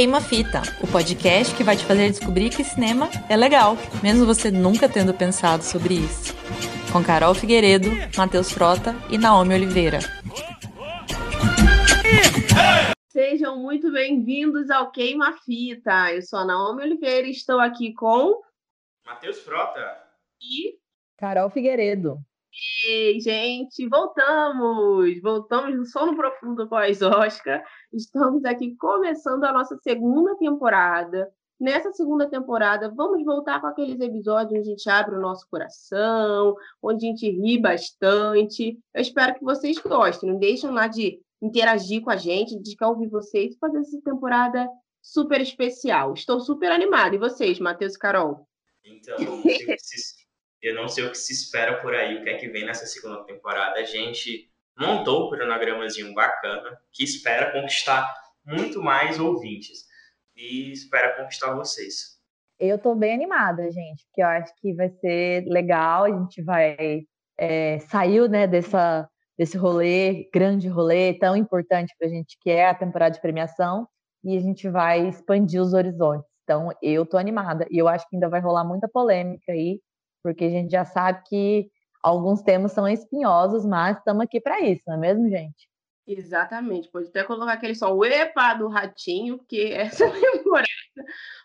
Queima Fita, o podcast que vai te fazer descobrir que cinema é legal, mesmo você nunca tendo pensado sobre isso. Com Carol Figueiredo, Matheus Frota e Naomi Oliveira. Sejam muito bem-vindos ao Queima Fita. Eu sou a Naomi Oliveira e estou aqui com Matheus Frota e Carol Figueiredo. Ei, gente, voltamos! Voltamos no sono profundo pós-Oscar. Estamos aqui começando a nossa segunda temporada. Nessa segunda temporada, vamos voltar com aqueles episódios onde a gente abre o nosso coração, onde a gente ri bastante. Eu espero que vocês gostem. Não deixem lá de interagir com a gente, de quer ouvir vocês fazer essa temporada super especial. Estou super animada. E vocês, Matheus e Carol? Então, eu não sei o que se espera por aí, o que é que vem nessa segunda temporada. A gente montou um cronogramazinho bacana que espera conquistar muito mais ouvintes e espera conquistar vocês. Eu tô bem animada, gente, porque eu acho que vai ser legal. A gente vai é, saiu né, dessa, desse rolê, grande rolê, tão importante para a gente, que é a temporada de premiação, e a gente vai expandir os horizontes. Então, eu tô animada. E eu acho que ainda vai rolar muita polêmica aí, porque a gente já sabe que alguns temas são espinhosos, mas estamos aqui para isso, não é mesmo, gente? Exatamente. Pode até colocar aquele som epa do ratinho, porque essa temporada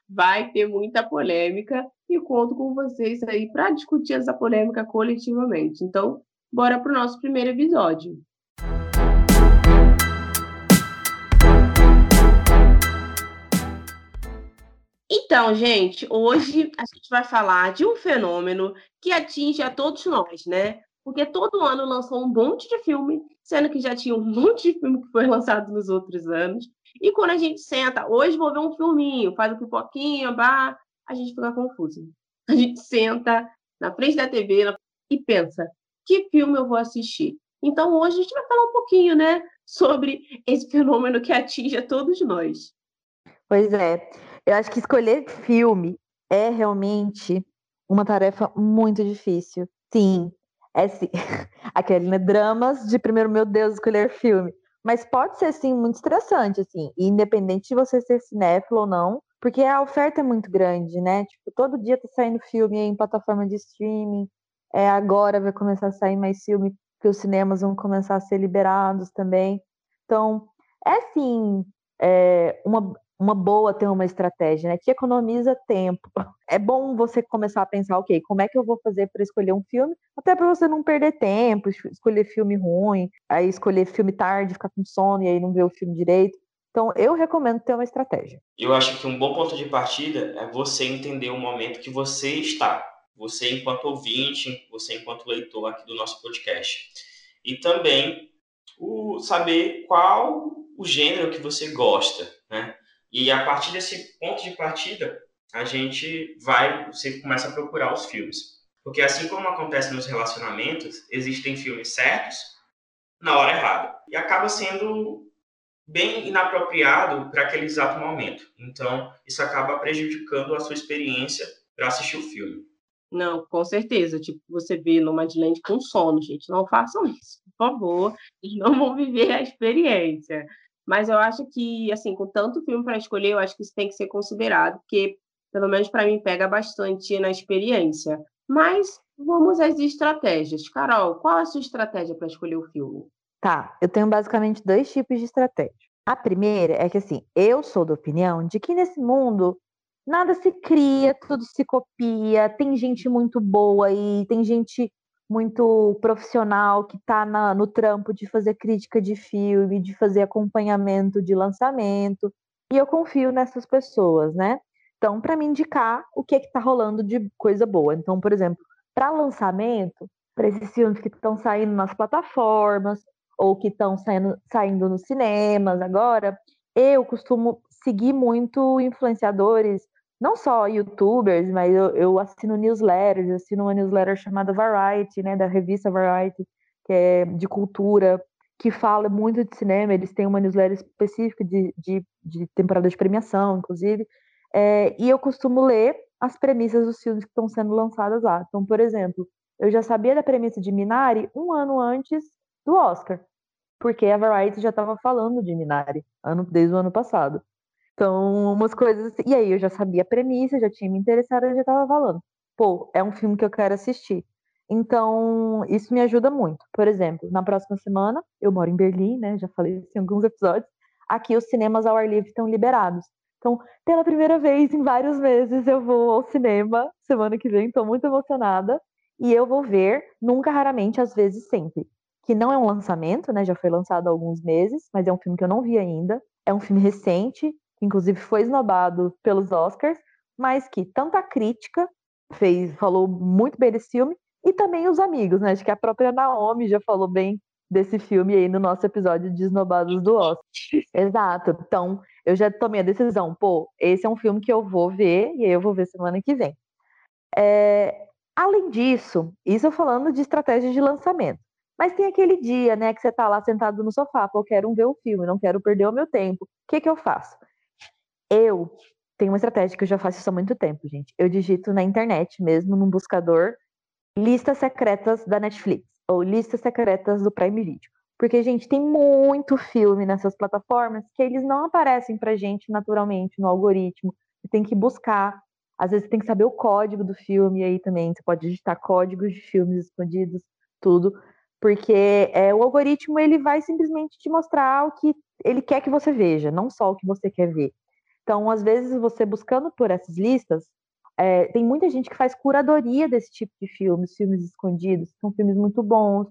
vai ter muita polêmica e conto com vocês aí para discutir essa polêmica coletivamente. Então, bora para o nosso primeiro episódio. Então, gente, hoje a gente vai falar de um fenômeno que atinge a todos nós, né? Porque todo ano lançou um monte de filme, sendo que já tinha um monte de filme que foi lançado nos outros anos. E quando a gente senta, hoje vou ver um filminho, faz um pipoquinha, bah, a gente fica confuso. A gente senta na frente da TV e pensa, que filme eu vou assistir? Então hoje a gente vai falar um pouquinho, né, sobre esse fenômeno que atinge a todos nós. Pois é. Eu acho que escolher filme é realmente uma tarefa muito difícil. Sim, é sim. Aquele, né? Dramas de primeiro, meu Deus, escolher filme. Mas pode ser, sim, muito estressante, assim, independente de você ser cinéfilo ou não, porque a oferta é muito grande, né? Tipo, todo dia tá saindo filme em plataforma de streaming, é, agora vai começar a sair mais filme, que os cinemas vão começar a ser liberados também. Então, é sim, é, uma, uma boa ter uma estratégia, né? Que economiza tempo. É bom você começar a pensar, ok, como é que eu vou fazer para escolher um filme? Até para você não perder tempo, escolher filme ruim, aí escolher filme tarde, ficar com sono e aí não ver o filme direito. Então, eu recomendo ter uma estratégia. Eu acho que um bom ponto de partida é você entender o momento que você está. Você enquanto ouvinte, você enquanto leitor aqui do nosso podcast. E também o saber qual o gênero que você gosta, né? E a partir desse ponto de partida, a gente vai, você começa a procurar os filmes. Porque assim como acontece nos relacionamentos, existem filmes certos na hora errada. E acaba sendo bem inapropriado para aquele exato momento. Então, isso acaba prejudicando a sua experiência para assistir o filme. Não, com certeza. Tipo, você vê no Madeleine com sono, gente. Não façam isso, por favor. Eles não vão viver a experiência. Mas eu acho que, assim, com tanto filme para escolher, eu acho que isso tem que ser considerado, porque, pelo menos para mim, pega bastante na experiência. Mas vamos às estratégias. Carol, qual a sua estratégia para escolher o filme? Tá, eu tenho basicamente dois tipos de estratégia. A primeira é que, assim, eu sou da opinião de que nesse mundo nada se cria, tudo se copia, tem gente muito boa aí, tem gente muito profissional que está no trampo de fazer crítica de filme, de fazer acompanhamento de lançamento. E eu confio nessas pessoas, né? Então, para me indicar o que está rolando de coisa boa. Então, por exemplo, para lançamento, para esses filmes que estão saindo nas plataformas ou que estão saindo, saindo nos cinemas agora, eu costumo seguir muito influenciadores não só youtubers, mas eu, eu assino newsletters, eu assino uma newsletter chamada Variety, né, da revista Variety, que é de cultura, que fala muito de cinema, eles têm uma newsletter específica de, de, de temporada de premiação, inclusive, é, e eu costumo ler as premissas dos filmes que estão sendo lançados lá. Então, por exemplo, eu já sabia da premissa de Minari um ano antes do Oscar, porque a Variety já estava falando de Minari ano, desde o ano passado. Então, umas coisas assim. E aí eu já sabia a premissa, já tinha me interessado, eu já tava falando. Pô, é um filme que eu quero assistir. Então, isso me ajuda muito. Por exemplo, na próxima semana, eu moro em Berlim, né? Já falei isso em alguns episódios. Aqui os cinemas ao ar livre estão liberados. Então, pela primeira vez em vários meses, eu vou ao cinema semana que vem, estou muito emocionada. E eu vou ver, nunca, raramente, às vezes sempre. Que não é um lançamento, né? Já foi lançado há alguns meses, mas é um filme que eu não vi ainda. É um filme recente, que inclusive foi esnobado pelos Oscars, mas que tanta crítica fez, falou muito bem desse filme, e também os amigos, né? Acho que a própria Naomi já falou bem desse filme aí no nosso episódio de Esnobados do Oscar. Exato. Então, eu já tomei a decisão, pô, esse é um filme que eu vou ver, e aí eu vou ver semana que vem. É, além disso, isso eu falando de estratégia de lançamento. Mas tem aquele dia, né, que você tá lá sentado no sofá, pô, eu quero ver o filme, não quero perder o meu tempo. O que que eu faço? Eu tenho uma estratégia que eu já faço isso há muito tempo, gente. Eu digito na internet mesmo, num buscador, listas secretas da Netflix ou listas secretas do Prime Video. Porque, gente, tem muito filme nessas plataformas que eles não aparecem pra gente naturalmente no algoritmo. Você tem que buscar. Às vezes você tem que saber o código do filme aí também. Você pode digitar códigos de filmes escondidos, tudo. Porque é, o algoritmo ele vai simplesmente te mostrar o que ele quer que você veja, não só o que você quer ver. Então, às vezes, você buscando por essas listas, é, tem muita gente que faz curadoria desse tipo de filmes, filmes escondidos, são filmes muito bons,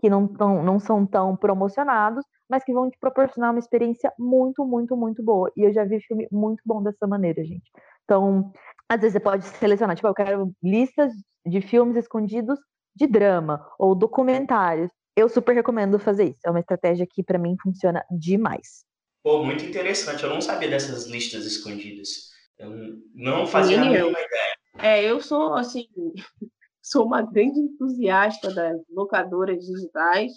que não, tão, não são tão promocionados, mas que vão te proporcionar uma experiência muito, muito, muito boa. E eu já vi filme muito bom dessa maneira, gente. Então, às vezes você pode selecionar, tipo, eu quero listas de filmes escondidos de drama ou documentários. Eu super recomendo fazer isso. É uma estratégia que para mim funciona demais. Pô, muito interessante. Eu não sabia dessas listas escondidas. Eu não fazia a mínima ideia. É, eu sou, assim, sou uma grande entusiasta das locadoras digitais,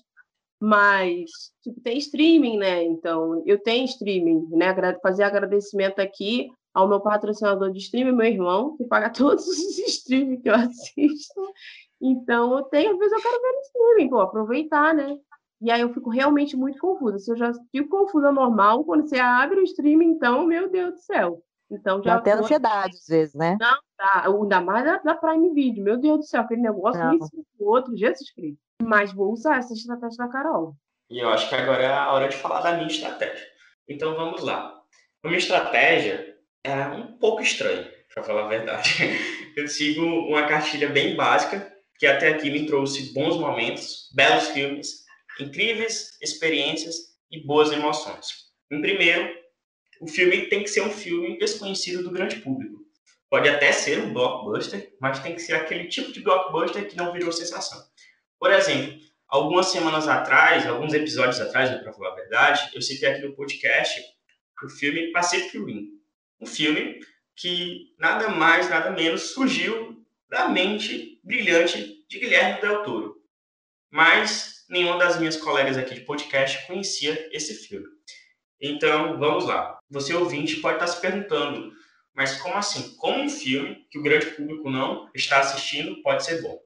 mas tipo, tem streaming, né? Então, eu tenho streaming, né? Fazer agradecimento aqui ao meu patrocinador de streaming, meu irmão, que paga todos os streaming que eu assisto. Então, eu tenho, às vezes eu quero ver no streaming, pô, aproveitar, né? E aí eu fico realmente muito confusa. Se eu já fico confusa normal, quando você abre o streaming, então, meu Deus do céu. Então já. Dá até ansiedade, às vezes, né? Não, tá. Ainda mais da, da Prime Video. Meu Deus do céu, aquele negócio, não. isso, outro, Jesus Cristo. Mas vou usar essa estratégia da Carol. E eu acho que agora é a hora de falar da minha estratégia. Então vamos lá. A minha estratégia é um pouco estranha, para falar a verdade. Eu sigo uma cartilha bem básica, que até aqui me trouxe bons momentos, belos filmes, incríveis experiências e boas emoções. Em primeiro, o filme tem que ser um filme desconhecido do grande público. Pode até ser um blockbuster, mas tem que ser aquele tipo de blockbuster que não virou sensação. Por exemplo, algumas semanas atrás, alguns episódios atrás, para falar a verdade, eu citei aqui no podcast o filme Pacific Rim. Um filme que nada mais, nada menos surgiu da mente brilhante de Guilherme Del Toro. Mas nenhuma das minhas colegas aqui de podcast conhecia esse filme. Então, vamos lá. Você ouvinte pode estar se perguntando, mas como assim? Como um filme que o grande público não está assistindo pode ser bom?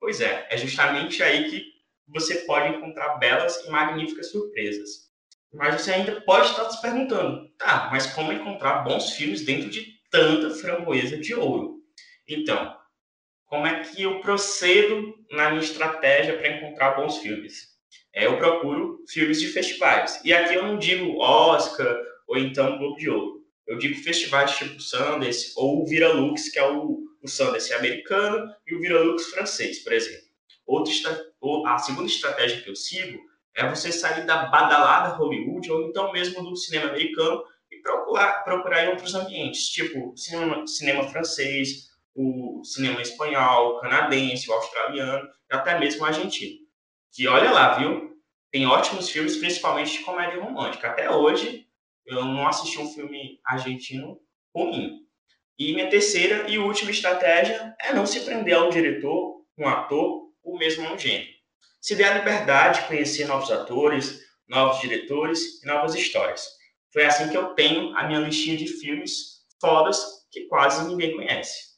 Pois é, é justamente aí que você pode encontrar belas e magníficas surpresas. Mas você ainda pode estar se perguntando, tá, mas como encontrar bons filmes dentro de tanta framboesa de ouro? Então, como é que eu procedo na minha estratégia para encontrar bons filmes? É, eu procuro filmes de festivais. E aqui eu não digo Oscar ou então Globo de Ouro. Eu digo festivais tipo Sundance ou o Viralux, que é o, o Sundance americano, e o Viralux francês, por exemplo. Outra, a segunda estratégia que eu sigo é você sair da badalada Hollywood ou então mesmo do cinema americano e procurar, procurar em outros ambientes, tipo cinema, cinema francês, o cinema espanhol, canadense, o australiano, e até mesmo o argentino que olha lá, viu? Tem ótimos filmes, principalmente de comédia romântica. Até hoje, eu não assisti um filme argentino ruim. E minha terceira e última estratégia é não se prender a um diretor, um ator ou mesmo a um gênero. Se der a liberdade de conhecer novos atores, novos diretores e novas histórias. Foi assim que eu tenho a minha listinha de filmes fodas que quase ninguém conhece.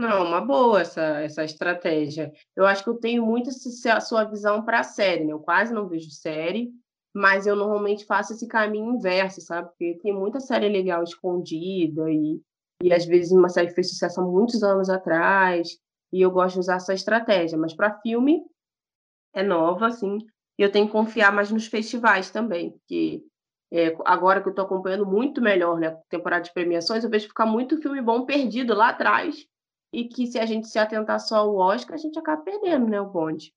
Não, uma boa essa, essa estratégia. Eu acho que eu tenho muito a sua visão para a série, né? Eu quase não vejo série, mas eu normalmente faço esse caminho inverso, sabe? Porque tem muita série legal escondida e, e às vezes uma série fez sucesso há muitos anos atrás e eu gosto de usar essa estratégia, mas para filme é nova, assim, e eu tenho que confiar mais nos festivais também, porque é, agora que eu estou acompanhando muito melhor, né, temporada de premiações, eu vejo ficar muito filme bom perdido lá atrás e que se a gente se atentar só ao Oscar, a gente acaba perdendo, né, o bonde.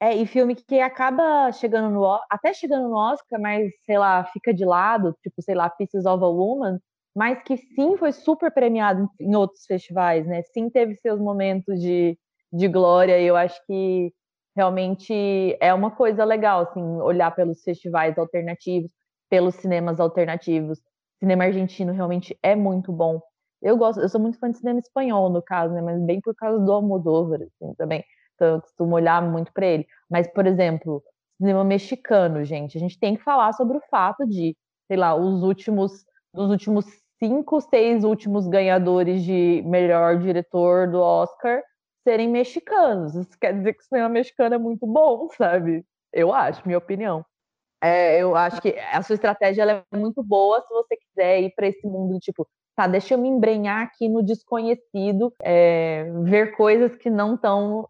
É, e filme que acaba chegando no até chegando no Oscar, mas sei lá, fica de lado, tipo, sei lá, Pieces of a Woman, mas que sim foi super premiado em outros festivais, né? Sim teve seus momentos de, de glória, e eu acho que realmente é uma coisa legal, assim, olhar pelos festivais alternativos, pelos cinemas alternativos. cinema argentino realmente é muito bom. Eu gosto, eu sou muito fã de cinema espanhol, no caso, né? Mas bem por causa do Almodóvar, assim, também. Então eu costumo olhar muito para ele. Mas, por exemplo, cinema mexicano, gente, a gente tem que falar sobre o fato de, sei lá, os últimos, dos últimos cinco, seis últimos ganhadores de melhor diretor do Oscar serem mexicanos. Isso quer dizer que o cinema mexicano é muito bom, sabe? Eu acho, minha opinião. É, eu acho que a sua estratégia é muito boa se você quiser ir para esse mundo, tipo, tá, deixa eu me embrenhar aqui no desconhecido, é, ver coisas que não estão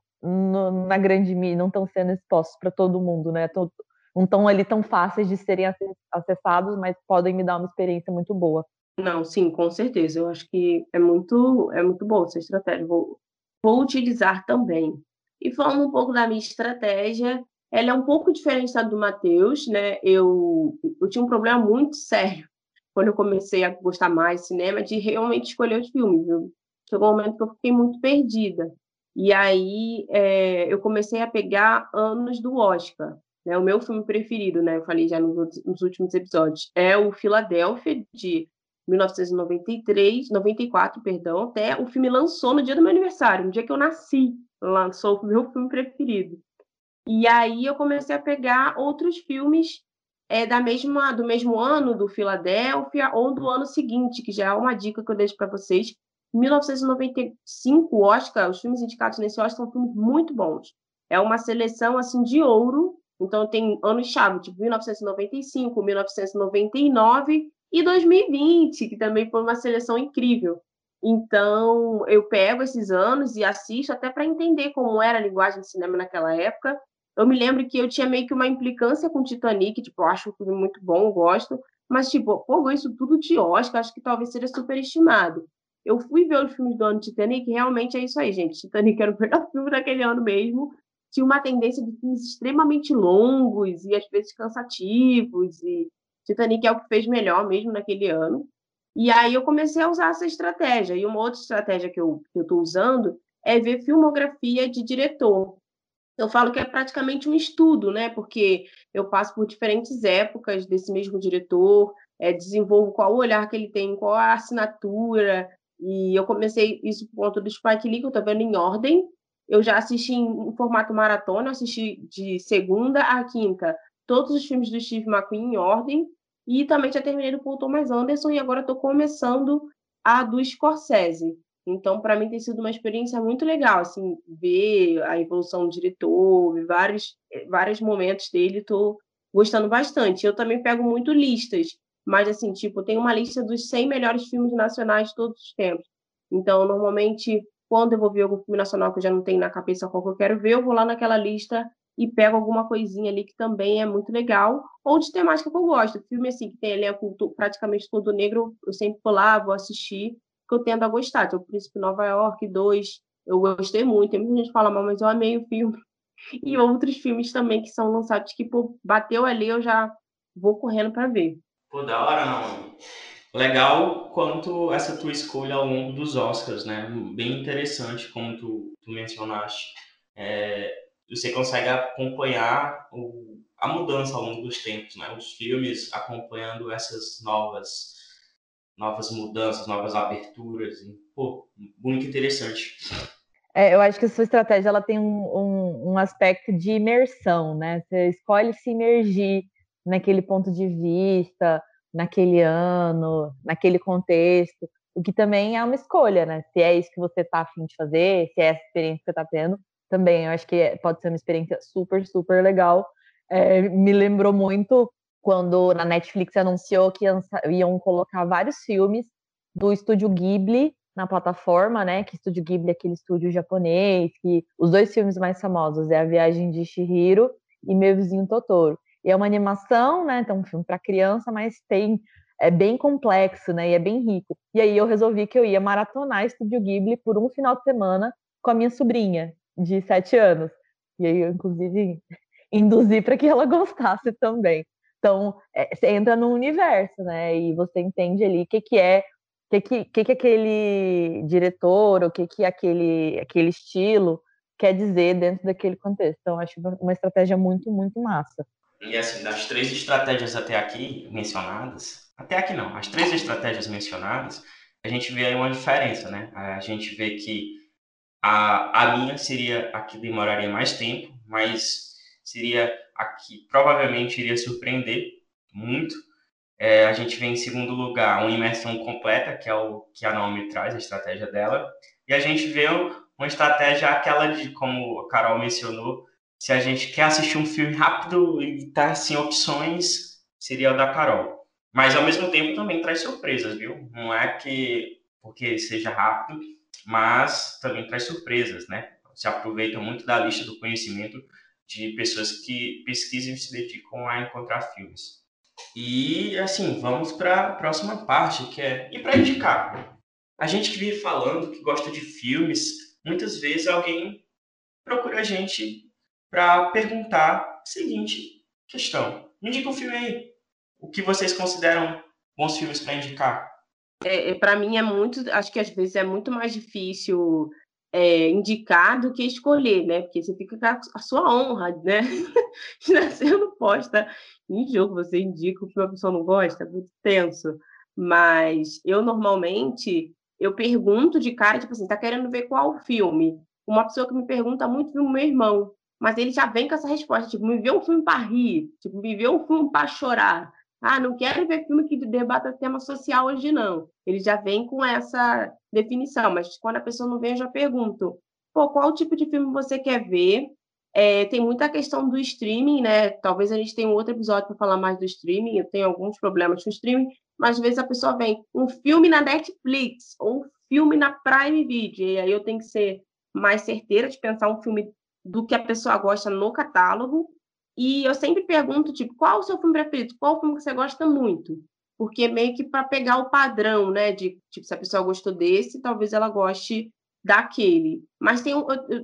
na grande mídia, não estão sendo expostas para todo mundo, né? Tô, não estão ali tão fáceis de serem acessados, mas podem me dar uma experiência muito boa. Não, sim, com certeza. Eu acho que é muito, é muito boa essa estratégia. Vou, vou utilizar também. E falando um pouco da minha estratégia, ela é um pouco diferente da do Matheus, né? Eu, eu tinha um problema muito sério quando eu comecei a gostar mais de cinema, de realmente escolher os filmes. Eu, chegou um momento que eu fiquei muito perdida. E aí é, eu comecei a pegar anos do Oscar. Né? O meu filme preferido, né? Eu falei já nos, nos últimos episódios, é o Filadélfia, de 1993, 94, perdão, até o filme lançou no dia do meu aniversário, no dia que eu nasci, lançou o meu filme preferido. E aí eu comecei a pegar outros filmes é, da mesma, do mesmo ano do Filadélfia ou do ano seguinte, que já é uma dica que eu deixo para vocês. Em 1995, o Oscar, os filmes indicados nesse Oscar são filmes muito bons. É uma seleção assim de ouro, então tem anos-chave, tipo 1995, 1999 e 2020, que também foi uma seleção incrível. Então, eu pego esses anos e assisto até para entender como era a linguagem de cinema naquela época. Eu me lembro que eu tinha meio que uma implicância com Titanic, tipo, eu acho o filme muito bom, gosto, mas, tipo, pô, isso tudo de Oscar, acho que talvez seja superestimado. Eu fui ver os filmes do ano Titanic, realmente é isso aí, gente. Titanic era o melhor filme daquele ano mesmo. Tinha uma tendência de filmes extremamente longos e às vezes cansativos, e Titanic é o que fez melhor mesmo naquele ano. E aí eu comecei a usar essa estratégia. E uma outra estratégia que eu estou usando é ver filmografia de diretor. Eu falo que é praticamente um estudo, né? Porque eu passo por diferentes épocas desse mesmo diretor, é, desenvolvo qual o olhar que ele tem, qual a assinatura. E eu comecei isso por conta do Spike Lee, que eu estou vendo em ordem. Eu já assisti em, formato maratona, assisti de segunda a quinta todos os filmes do Steve McQueen em ordem. E também já terminei do Paul Thomas Anderson e agora estou começando a do Scorsese. Então, para mim tem sido uma experiência muito legal, assim, ver a evolução do diretor, ver vários, vários momentos dele, estou gostando bastante. Eu também pego muito listas, mas assim, tipo, tem uma lista dos 100 melhores filmes nacionais de todos os tempos. Então, normalmente, quando eu vou ver algum filme nacional que eu já não tenho na cabeça qual que eu quero ver, eu vou lá naquela lista e pego alguma coisinha ali que também é muito legal, ou de temática que eu gosto. Filme assim, que tem elenco praticamente todo negro, eu sempre vou lá, vou assistir, que eu tendo a gostar. Tem o Príncipe Nova York 2, eu gostei muito, tem muita gente que fala mas eu amei o filme. E outros filmes também que são lançados que, pô, bateu ali, eu já vou correndo para ver. Pô, da hora, não. Legal quanto essa tua escolha ao longo dos Oscars, né? Bem interessante, como tu, tu mencionaste. É, você consegue acompanhar o, a mudança ao longo dos tempos, né? Os filmes acompanhando essas novas novas mudanças, novas aberturas, e, pô, muito interessante. É, eu acho que a sua estratégia ela tem um, um, um, aspecto de imersão, né? Você escolhe se imergir naquele ponto de vista, naquele ano, naquele contexto, o que também é uma escolha, né? Se é isso que você está afim de fazer, se é essa experiência que você está tendo, também eu acho que pode ser uma experiência super, super legal. É, me lembrou muito quando na Netflix anunciou que iam colocar vários filmes do estúdio Ghibli na plataforma, né? Que estúdio Ghibli é aquele estúdio japonês, que os dois filmes mais famosos é A Viagem de Shihiro e Meu Vizinho Totoro. E é uma animação, né? Então, um filme para criança, mas tem é bem complexo, né? E é bem rico. E aí eu resolvi que eu ia maratonar Estúdio Ghibli por um final de semana com a minha sobrinha de sete anos. E aí eu, inclusive, induzi para que ela gostasse também. Então, é, você entra no universo, né? E você entende ali o que, que é, o que, que, que, que aquele diretor, o que, que aquele, aquele estilo quer dizer dentro daquele contexto. Então, acho uma estratégia muito, muito massa. E assim, das três estratégias até aqui mencionadas, até aqui não, as três estratégias mencionadas, a gente vê aí uma diferença, né? A gente vê que a, a minha seria a que demoraria mais tempo, mas seria a que provavelmente iria surpreender muito. É, a gente vê em segundo lugar uma imersão completa, que é o que a Naomi traz, a estratégia dela. E a gente vê uma estratégia aquela de, como a Carol mencionou, se a gente quer assistir um filme rápido e tá sem opções, seria o da Carol. Mas ao mesmo tempo também traz surpresas, viu? Não é que porque seja rápido, mas também traz surpresas, né? Se aproveita muito da lista do conhecimento de pessoas que pesquisam e se dedicam a encontrar filmes. E assim, vamos para a próxima parte, que é e para indicar. A gente que vive falando que gosta de filmes, muitas vezes alguém procura a gente para perguntar a seguinte questão: me indica um filme aí. O que vocês consideram bons filmes para indicar? É, é para mim é muito, acho que às vezes é muito mais difícil é, indicar do que escolher, né? Porque você fica com a sua honra, né? você não posta em jogo, você indica o que a pessoa não gosta, é muito tenso. Mas eu normalmente eu pergunto de cara, tipo assim, tá querendo ver qual filme? Uma pessoa que me pergunta muito o meu irmão mas ele já vem com essa resposta, tipo, me vê um filme para rir, tipo, me vê um filme para chorar. Ah, não quero ver filme que debata tema social hoje, não. Ele já vem com essa definição, mas quando a pessoa não vem, eu já pergunto, pô, qual tipo de filme você quer ver? É, tem muita questão do streaming, né? Talvez a gente tenha um outro episódio para falar mais do streaming. Eu tenho alguns problemas com o streaming, mas às vezes a pessoa vem um filme na Netflix ou um filme na Prime Video, e aí eu tenho que ser mais certeira de pensar um filme do que a pessoa gosta no catálogo. E eu sempre pergunto, tipo, qual o seu filme preferido? Qual o filme que você gosta muito? Porque meio que para pegar o padrão, né? De, tipo, se a pessoa gostou desse, talvez ela goste daquele. Mas tem,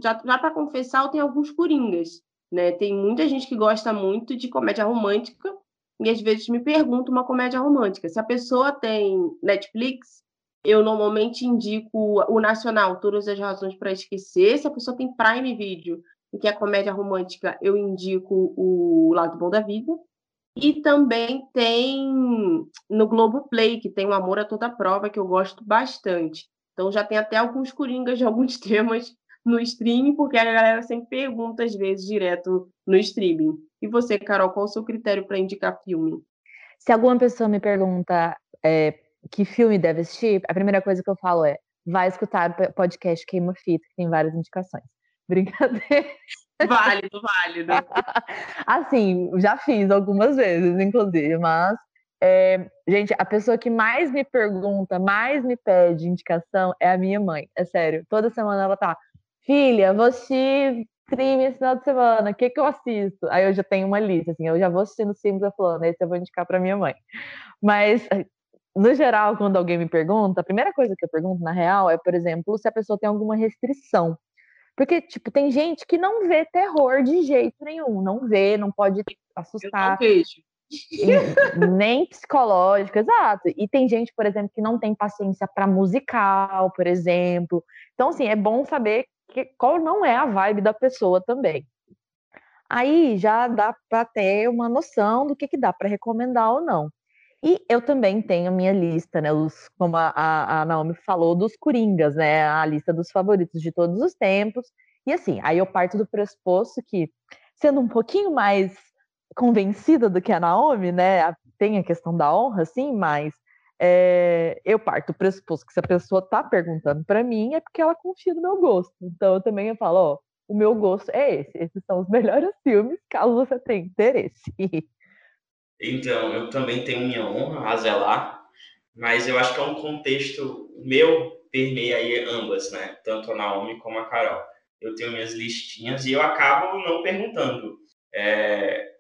já, já para confessar, tenho alguns coringas, né? Tem muita gente que gosta muito de comédia romântica e às vezes me pergunta uma comédia romântica. Se a pessoa tem Netflix, eu normalmente indico o nacional, Todas as Razões para Esquecer. Se a pessoa tem Prime Video, que é comédia romântica, eu indico o Lado Bom da Vida. E também tem no Globo Play, que tem o Amor a Toda Prova, que eu gosto bastante. Então já tem até alguns coringas de alguns temas no streaming, porque a galera sempre pergunta, às vezes, direto no streaming. E você, Carol, qual o seu critério para indicar filme? Se alguma pessoa me pergunta é, que filme deve assistir, a primeira coisa que eu falo é vai escutar o podcast Queima Fita, que tem várias indicações. Brincadeira. Válido, válido. assim, já fiz algumas vezes, inclusive, mas é, gente, a pessoa que mais me pergunta, mais me pede indicação é a minha mãe. É sério. Toda semana ela tá, filha, vou assistir stream esse final de semana, o que, que eu assisto? Aí eu já tenho uma lista, assim, eu já vou assistindo Sims da Fulana, esse eu vou indicar para minha mãe. Mas no geral, quando alguém me pergunta, a primeira coisa que eu pergunto, na real, é, por exemplo, se a pessoa tem alguma restrição. Porque, tipo, tem gente que não vê terror de jeito nenhum, não vê, não pode assustar. nem psicológico, exato. E tem gente, por exemplo, que não tem paciência para musical, por exemplo. Então, assim, é bom saber que, qual não é a vibe da pessoa também. Aí já dá para ter uma noção do que, que dá para recomendar ou não. E eu também tenho a minha lista, né? Os, como a, a, Naomi falou, dos Coringas, né? A lista dos favoritos de todos os tempos. E assim, aí eu parto do pressuposto que, sendo um pouquinho mais convencida do que a Naomi, né? Tem a questão da honra, sim, mas é, eu parto do pressuposto que se a pessoa tá perguntando para mim é porque ela confia no meu gosto. Então eu também falo, ó, o meu gosto é esse. Esses são os melhores filmes, caso você tenha interesse. Então, eu também tenho minha honra a zelar, mas eu acho que é um contexto meu permeia aí ambas, né? Tanto a Naomi como a Carol. Eu tenho minhas listinhas e eu acabo não perguntando, é,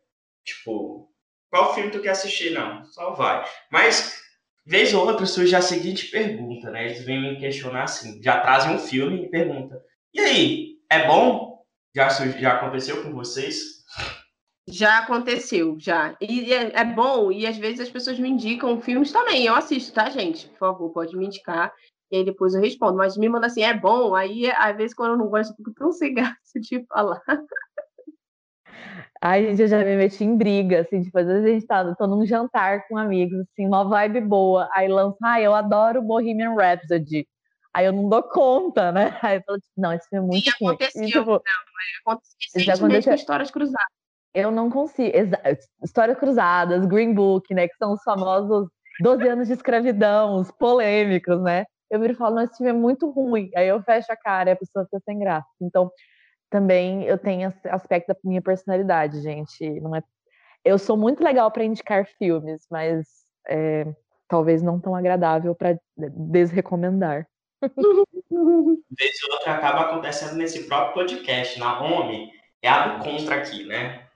tipo, qual filme tu quer assistir? Não, só vai. Mas, vez ou outra, surge a seguinte pergunta, né? Eles vêm me questionar assim, já trazem um filme e pergunta, e aí, é bom? Já, já aconteceu com vocês? Já aconteceu, já. E é, é, bom, e às vezes as pessoas me indicam filmes também. Eu assisto, tá, gente? Por favor, pode me indicar. E aí depois eu respondo. Mas me manda assim, é bom. Aí, às vezes, quando eu não gosto, eu fico tão sem graça de falar. Ai, gente, eu já me meti em briga, assim, tipo, às vezes a gente tá tô num jantar com amigos, assim, uma vibe boa. Aí lança, ai, eu adoro Bohemian Rhapsody. Aí eu não dou conta, né? Aí eu falo, tipo, não, esse filme é muito Sim, aconteceu, E, tipo, não, aconteceu recentemente com Histórias Cruzadas. Eu não consigo. Histórias Cruzadas, Green Book, né? Que são os famosos 12 anos de escravidão, os polêmicos, né? Eu viro e falo, não, esse filme é muito ruim. Aí eu fecho a cara e a pessoa fica sem graça. Então, também eu tenho esse aspecto da minha personalidade, gente. Não é... Eu sou muito legal para indicar filmes, mas é, talvez não tão agradável para desrecomendar. Vez ou outra acaba acontecendo nesse próprio podcast. Na home é a do contra aqui, né?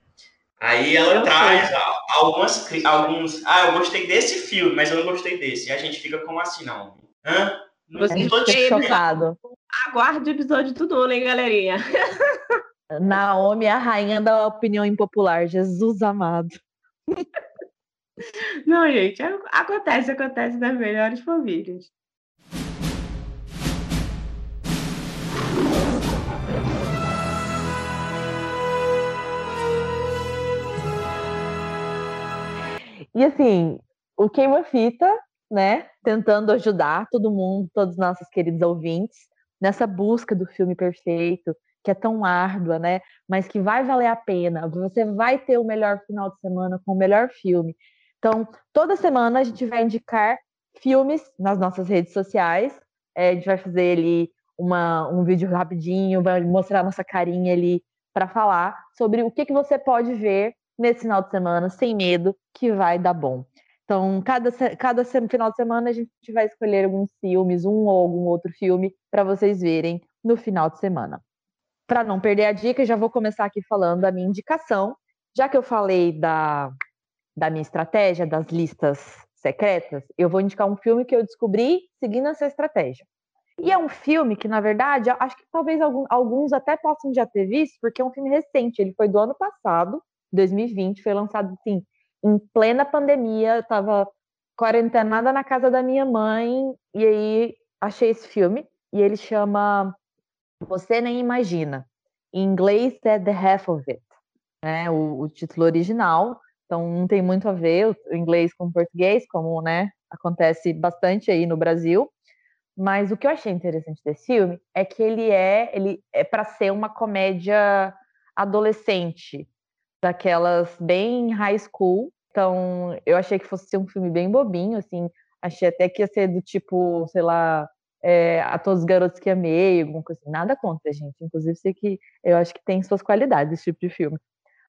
Aí ela eu traz algumas, alguns. Ah, eu gostei desse filme, mas eu não gostei desse. E a gente fica como assim, não? Hã? Não Você fica chocado. Aguarde o episódio do hein, galerinha? Naomi é a rainha da opinião impopular. Jesus amado. Não, gente, acontece, acontece nas melhores famílias. E assim, o Queima-Fita, né, tentando ajudar todo mundo, todos os nossos queridos ouvintes, nessa busca do filme perfeito, que é tão árdua, né, mas que vai valer a pena. Você vai ter o melhor final de semana com o melhor filme. Então, toda semana a gente vai indicar filmes nas nossas redes sociais. É, a gente vai fazer ali uma, um vídeo rapidinho, vai mostrar nossa carinha ali para falar sobre o que, que você pode ver nesse final de semana, sem medo, que vai dar bom. Então, cada, cada final de semana a gente vai escolher alguns filmes, um ou algum outro filme, para vocês verem no final de semana. Para não perder a dica, já vou começar aqui falando da minha indicação. Já que eu falei da, da minha estratégia, das listas secretas, eu vou indicar um filme que eu descobri seguindo essa estratégia. E é um filme que, na verdade, acho que talvez alguns até possam já ter visto, porque é um filme recente, ele foi do ano passado, 2020, foi lançado assim, em plena pandemia, eu tava quarentenada na casa da minha mãe, e aí achei esse filme, e ele chama Você Nem Imagina. Em inglês é The Half of It, né? O, o título original, então não tem muito a ver o inglês com o português, como né, acontece bastante aí no Brasil. Mas o que eu achei interessante desse filme é que ele é, ele é para ser uma comédia adolescente, daquelas bem high school. Então, eu achei que fosse ser um filme bem bobinho, assim. Achei até que ia ser do tipo, sei lá, é, a todos os garotos que amei, alguma coisa assim. Nada contra, gente. Inclusive, sei que eu acho que tem suas qualidades esse tipo de filme.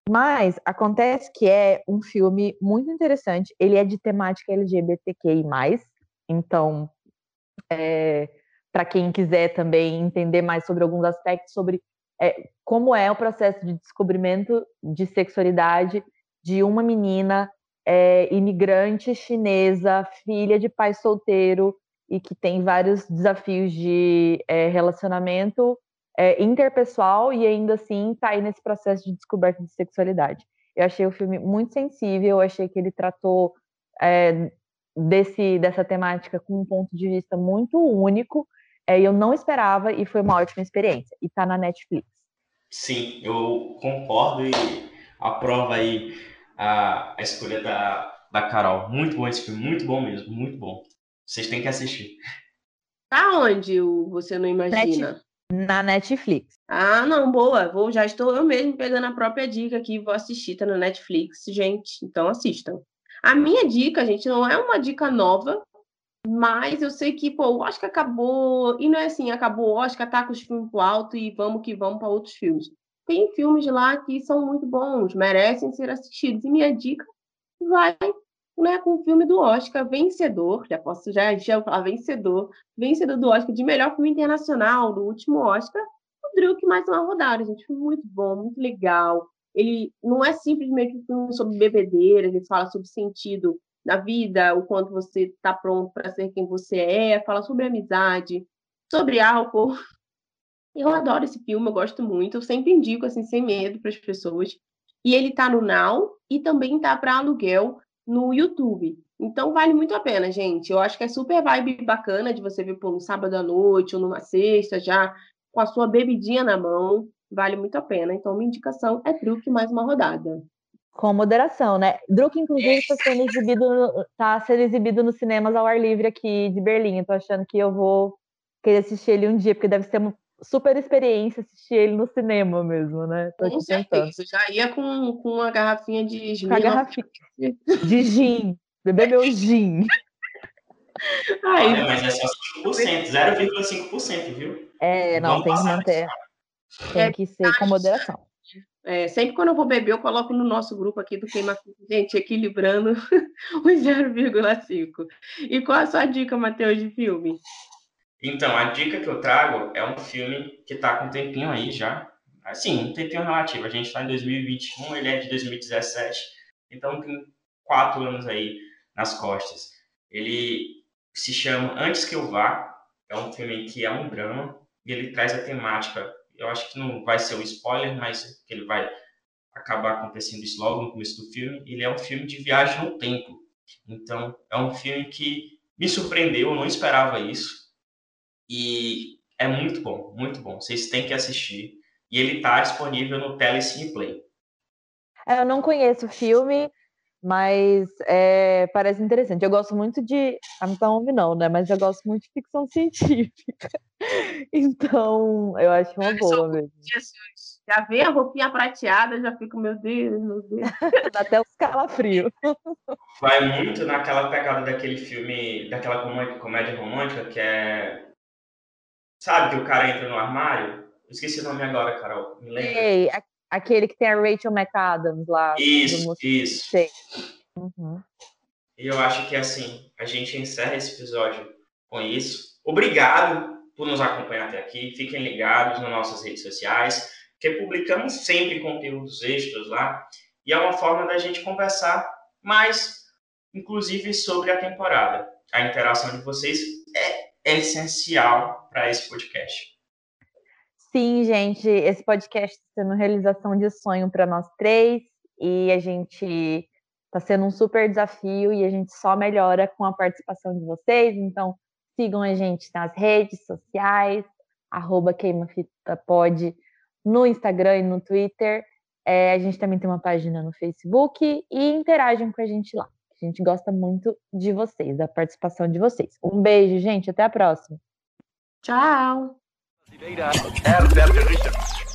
Mas acontece que é um filme muito interessante. Ele é de temática LGBTQI+. Então, é, para quem quiser também entender mais sobre alguns aspectos sobre é, como é o processo de descobrimento de sexualidade de uma menina é, imigrante chinesa, filha de pai solteiro e que tem vários desafios de é, relacionamento é, interpessoal e ainda assim está aí nesse processo de descoberta de sexualidade. Eu achei o filme muito sensível, eu achei que ele tratou é, desse, dessa temática com um ponto de vista muito único é, eu não esperava e foi uma ótima experiência. E tá na Netflix. Sim, eu concordo e aprovo aí a, a escolha da, da Carol. Muito bom esse filme, muito bom mesmo, muito bom. Vocês têm que assistir. Aonde o Você Não Imagina? Net, na Netflix. Ah, não, boa. Vou, já estou eu mesmo pegando a própria dica aqui, vou assistir, tá na Netflix, gente. Então assistam. A minha dica, gente, não é uma dica nova, Mas eu sei que, pô, o Oscar acabou. E não é assim, acabou o Oscar, tá com os filmes pro alto e vamos que vamos para outros filmes. Tem filmes lá que são muito bons, merecem ser assistidos. E minha dica vai né, com o filme do Oscar, vencedor, já posso já, já falar vencedor, vencedor do Oscar de melhor filme internacional, do último Oscar, o Druk mais uma rodada, gente. Muito bom, muito legal. Ele não é simplesmente um filme sobre bebedeira, ele fala sobre sentido da vida, o quanto você está pronto para ser quem você é, fala sobre amizade, sobre álcool. Eu adoro esse filme, eu gosto muito, eu sempre indico assim sem medo para as pessoas. E ele está no Now e também está para aluguel no YouTube. Então vale muito a pena, gente. Eu acho que é super vibe bacana de você ver por um sábado à noite ou numa sexta já com a sua bebidinha na mão. Vale muito a pena. Então minha indicação é truque mais uma rodada com moderação, né? Druk, inclusive, está sendo exibido, tá sendo exibido nos cinemas ao ar livre aqui de Berlim. Estou achando que eu vou querer assistir ele um dia, porque deve ser uma super experiência assistir ele no cinema mesmo, né? Tô com certeza. Já ia com, com uma garrafinha de Com a garrafinha de gin. Beber meu gin. Ai, Olha, mas é só 5%, 0,5%, viu? É, não, Vamos tem que manter. Tem é que ser com moderação. É, sempre quando eu vou beber, eu coloco no nosso grupo aqui do Queima gente, equilibrando os 0,5. E qual a sua dica, Matheus, de filme? Então, a dica que eu trago é um filme que está com um tempinho aí já. Assim, um tempinho relativo. A gente está em 2021, ele é de 2017. Então, tem quatro anos aí nas costas. Ele se chama Antes Que Eu Vá. É um filme que é um drama e ele traz a temática eu acho que não vai ser um spoiler, mas que ele vai acabar acontecendo isso logo no começo do filme. Ele é um filme de viagem no tempo. Então, é um filme que me surpreendeu, eu não esperava isso. E é muito bom, muito bom. Vocês têm que assistir. E ele está disponível no Telecine Play. É, eu não conheço o filme, mas é, parece interessante. Eu gosto muito de. A Então não, né? Mas eu gosto muito de ficção científica. Então, eu acho uma boa mesmo. Jesus. Já vê a roupinha prateada, já fico, meu Deus, meu Deus. Dá até os calafrios. Vai muito naquela pegada daquele filme, daquela comédia romântica que é. Sabe que o cara entra no armário? Eu esqueci o nome agora, Carol. Me lembra? Ei, Aquele que tem a Rachel McAdams lá. Isso, isso. Uhum. E eu acho que assim, a gente encerra esse episódio com isso. Obrigado por nos acompanhar até aqui. Fiquem ligados nas nossas redes sociais, que publicamos sempre conteúdos extras lá. E é uma forma da gente conversar mais, inclusive, sobre a temporada. A interação de vocês é essencial para esse podcast. Sim, gente, esse podcast está sendo realização de sonho para nós três e a gente está sendo um super desafio e a gente só melhora com a participação de vocês. Então, sigam a gente nas redes sociais, arroba queimafitapod no Instagram e no Twitter. É, a gente também tem uma página no Facebook e interagem com a gente lá. A gente gosta muito de vocês, da participação de vocês. Um beijo, gente. Até a próxima. Tchau. Activator. Air gerichtet.